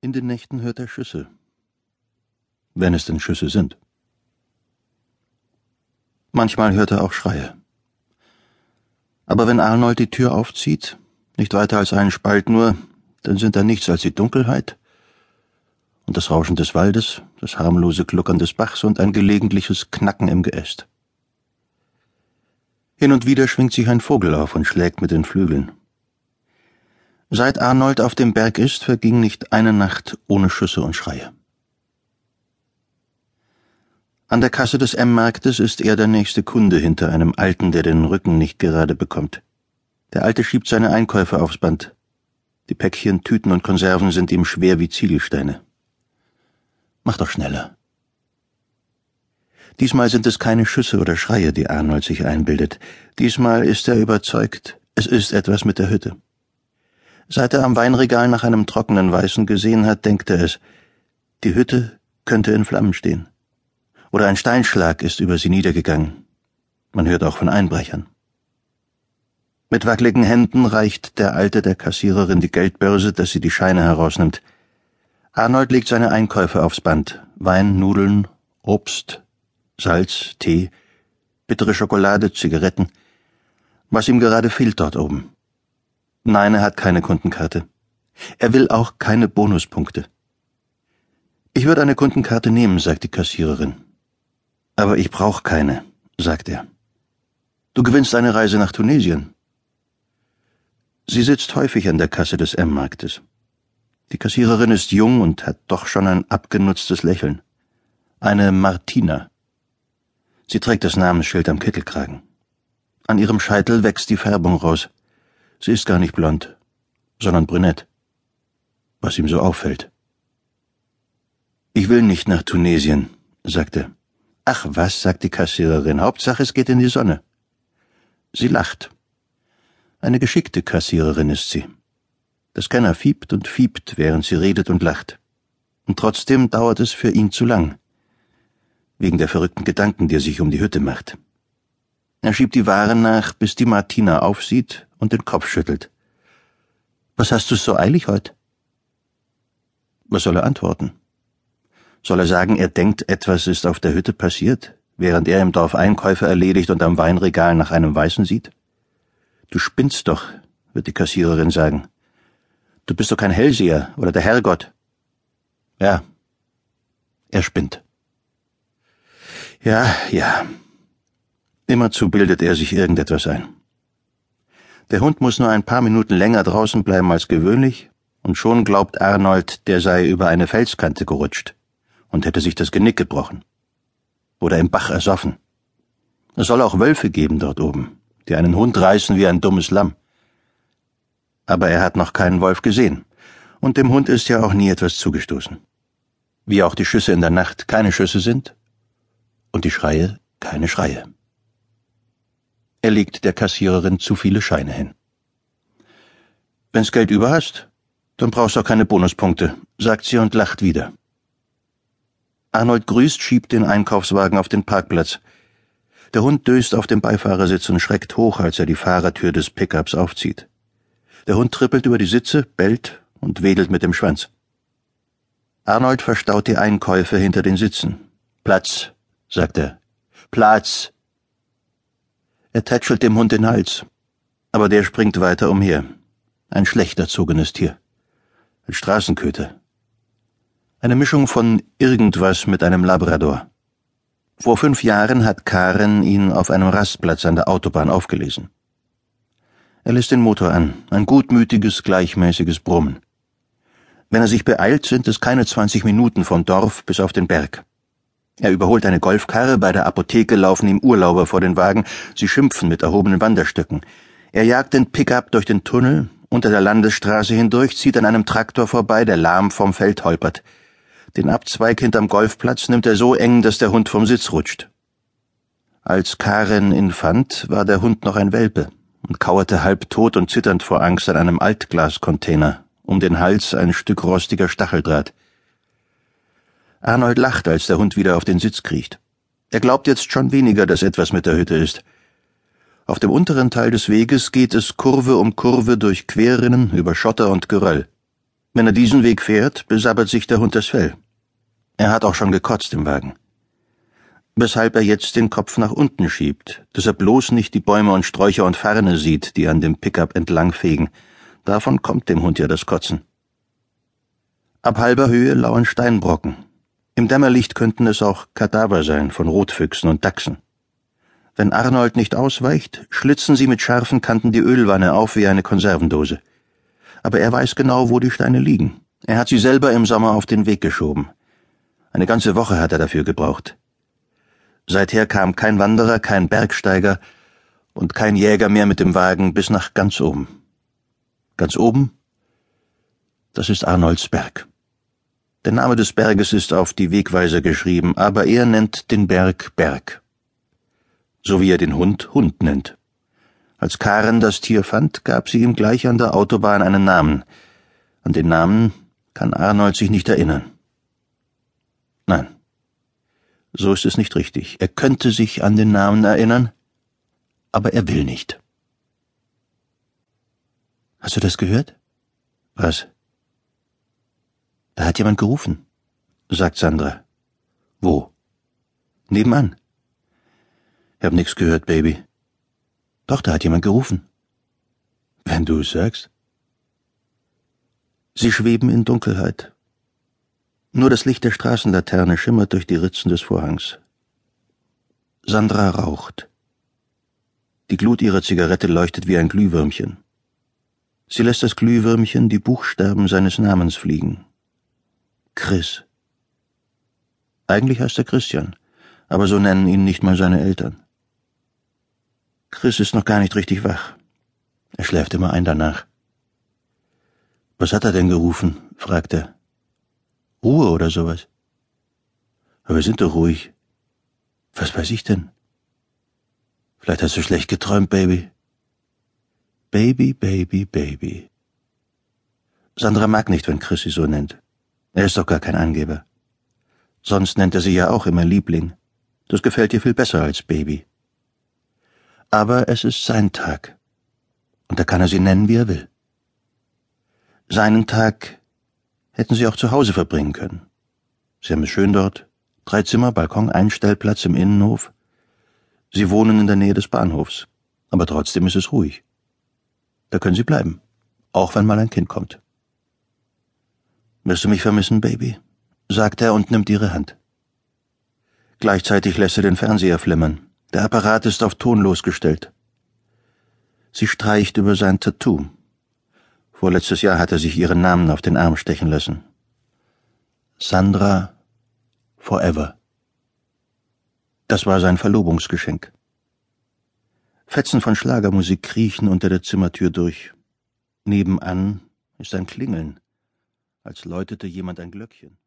In den Nächten hört er Schüsse. Wenn es denn Schüsse sind. Manchmal hört er auch Schreie. Aber wenn Arnold die Tür aufzieht, nicht weiter als einen Spalt nur, dann sind da nichts als die Dunkelheit und das Rauschen des Waldes, das harmlose Gluckern des Bachs und ein gelegentliches Knacken im Geäst. Hin und wieder schwingt sich ein Vogel auf und schlägt mit den Flügeln. Seit Arnold auf dem Berg ist, verging nicht eine Nacht ohne Schüsse und Schreie. An der Kasse des M-Marktes ist er der nächste Kunde hinter einem Alten, der den Rücken nicht gerade bekommt. Der Alte schiebt seine Einkäufe aufs Band. Die Päckchen, Tüten und Konserven sind ihm schwer wie Ziegelsteine. Mach doch schneller. Diesmal sind es keine Schüsse oder Schreie, die Arnold sich einbildet. Diesmal ist er überzeugt, es ist etwas mit der Hütte. Seit er am Weinregal nach einem trockenen Weißen gesehen hat, denkt er es. Die Hütte könnte in Flammen stehen. Oder ein Steinschlag ist über sie niedergegangen. Man hört auch von Einbrechern. Mit wackeligen Händen reicht der Alte der Kassiererin die Geldbörse, dass sie die Scheine herausnimmt. Arnold legt seine Einkäufe aufs Band. Wein, Nudeln, Obst, Salz, Tee, bittere Schokolade, Zigaretten. Was ihm gerade fehlt dort oben. Nein, er hat keine Kundenkarte. Er will auch keine Bonuspunkte. Ich würde eine Kundenkarte nehmen, sagt die Kassiererin. Aber ich brauche keine, sagt er. Du gewinnst eine Reise nach Tunesien. Sie sitzt häufig an der Kasse des M-Marktes. Die Kassiererin ist jung und hat doch schon ein abgenutztes Lächeln. Eine Martina. Sie trägt das Namensschild am Kittelkragen. An ihrem Scheitel wächst die Färbung raus. Sie ist gar nicht blond, sondern brünett. Was ihm so auffällt. Ich will nicht nach Tunesien, sagte. Ach was, sagt die Kassiererin, Hauptsache es geht in die Sonne. Sie lacht. Eine geschickte Kassiererin ist sie. Der Scanner fiebt und fiebt, während sie redet und lacht. Und trotzdem dauert es für ihn zu lang. Wegen der verrückten Gedanken, die er sich um die Hütte macht. Er schiebt die Ware nach, bis die Martina aufsieht und den Kopf schüttelt. Was hast du so eilig heut? Was soll er antworten? Soll er sagen, er denkt, etwas ist auf der Hütte passiert, während er im Dorf Einkäufe erledigt und am Weinregal nach einem Weißen sieht? Du spinnst doch, wird die Kassiererin sagen. Du bist doch kein Hellseher oder der Herrgott. Ja, er spinnt. Ja, ja. Immerzu bildet er sich irgendetwas ein. Der Hund muss nur ein paar Minuten länger draußen bleiben als gewöhnlich, und schon glaubt Arnold, der sei über eine Felskante gerutscht und hätte sich das Genick gebrochen. Oder im Bach ersoffen. Es soll auch Wölfe geben dort oben, die einen Hund reißen wie ein dummes Lamm. Aber er hat noch keinen Wolf gesehen, und dem Hund ist ja auch nie etwas zugestoßen. Wie auch die Schüsse in der Nacht keine Schüsse sind und die Schreie keine Schreie. Er legt der Kassiererin zu viele Scheine hin. Wenn's Geld über hast, dann brauchst du auch keine Bonuspunkte, sagt sie und lacht wieder. Arnold grüßt, schiebt den Einkaufswagen auf den Parkplatz. Der Hund döst auf dem Beifahrersitz und schreckt hoch, als er die Fahrertür des Pickups aufzieht. Der Hund trippelt über die Sitze, bellt und wedelt mit dem Schwanz. Arnold verstaut die Einkäufe hinter den Sitzen. Platz, sagt er. Platz. Er tätschelt dem Hund den Hals. Aber der springt weiter umher. Ein schlecht erzogenes Tier. Ein Straßenköter. Eine Mischung von irgendwas mit einem Labrador. Vor fünf Jahren hat Karen ihn auf einem Rastplatz an der Autobahn aufgelesen. Er lässt den Motor an, ein gutmütiges, gleichmäßiges Brummen. Wenn er sich beeilt, sind es keine zwanzig Minuten vom Dorf bis auf den Berg. Er überholt eine Golfkarre, bei der Apotheke laufen ihm Urlauber vor den Wagen, sie schimpfen mit erhobenen Wanderstöcken. Er jagt den Pickup durch den Tunnel, unter der Landesstraße hindurch, zieht an einem Traktor vorbei, der lahm vom Feld holpert. Den Abzweig hinterm Golfplatz nimmt er so eng, dass der Hund vom Sitz rutscht. Als Karen ihn fand, war der Hund noch ein Welpe und kauerte halbtot und zitternd vor Angst an einem Altglascontainer, um den Hals ein Stück rostiger Stacheldraht. Arnold lacht, als der Hund wieder auf den Sitz kriecht. Er glaubt jetzt schon weniger, dass etwas mit der Hütte ist. Auf dem unteren Teil des Weges geht es Kurve um Kurve durch Querrinnen, über Schotter und Geröll. Wenn er diesen Weg fährt, besabbert sich der Hund das Fell. Er hat auch schon gekotzt im Wagen. Weshalb er jetzt den Kopf nach unten schiebt, dass er bloß nicht die Bäume und Sträucher und Farne sieht, die an dem Pickup entlangfegen. Davon kommt dem Hund ja das Kotzen. Ab halber Höhe lauern Steinbrocken. Im Dämmerlicht könnten es auch Kadaver sein von Rotfüchsen und Dachsen. Wenn Arnold nicht ausweicht, schlitzen sie mit scharfen Kanten die Ölwanne auf wie eine Konservendose. Aber er weiß genau, wo die Steine liegen. Er hat sie selber im Sommer auf den Weg geschoben. Eine ganze Woche hat er dafür gebraucht. Seither kam kein Wanderer, kein Bergsteiger und kein Jäger mehr mit dem Wagen bis nach ganz oben. Ganz oben? Das ist Arnolds Berg. Der Name des Berges ist auf die Wegweiser geschrieben, aber er nennt den Berg Berg so wie er den Hund Hund nennt. Als Karen das Tier fand, gab sie ihm gleich an der Autobahn einen Namen. An den Namen kann Arnold sich nicht erinnern. Nein, so ist es nicht richtig. Er könnte sich an den Namen erinnern, aber er will nicht. Hast du das gehört? Was? Da hat jemand gerufen, sagt Sandra. Wo? Nebenan. Ich hab nix gehört, Baby. Doch, da hat jemand gerufen. Wenn du es sagst. Sie schweben in Dunkelheit. Nur das Licht der Straßenlaterne schimmert durch die Ritzen des Vorhangs. Sandra raucht. Die Glut ihrer Zigarette leuchtet wie ein Glühwürmchen. Sie lässt das Glühwürmchen die Buchstaben seines Namens fliegen. Chris. Eigentlich heißt er Christian, aber so nennen ihn nicht mal seine Eltern. Chris ist noch gar nicht richtig wach. Er schläft immer ein danach. Was hat er denn gerufen? fragt er. Ruhe oder sowas. Aber wir sind doch ruhig. Was weiß ich denn? Vielleicht hast du schlecht geträumt, Baby. Baby, Baby, Baby. Sandra mag nicht, wenn Chris sie so nennt. Er ist doch gar kein Angeber. Sonst nennt er sie ja auch immer Liebling. Das gefällt ihr viel besser als Baby aber es ist sein Tag. Und da kann er sie nennen, wie er will. Seinen Tag hätten sie auch zu Hause verbringen können. Sie haben es schön dort. Drei Zimmer, Balkon, Einstellplatz im Innenhof. Sie wohnen in der Nähe des Bahnhofs. Aber trotzdem ist es ruhig. Da können sie bleiben. Auch wenn mal ein Kind kommt. Wirst du mich vermissen, Baby? sagt er und nimmt ihre Hand. Gleichzeitig lässt er den Fernseher flimmern. Der Apparat ist auf tonlos gestellt. Sie streicht über sein Tattoo. Vorletztes Jahr hat er sich ihren Namen auf den Arm stechen lassen. Sandra Forever. Das war sein Verlobungsgeschenk. Fetzen von Schlagermusik kriechen unter der Zimmertür durch. Nebenan ist ein Klingeln, als läutete jemand ein Glöckchen.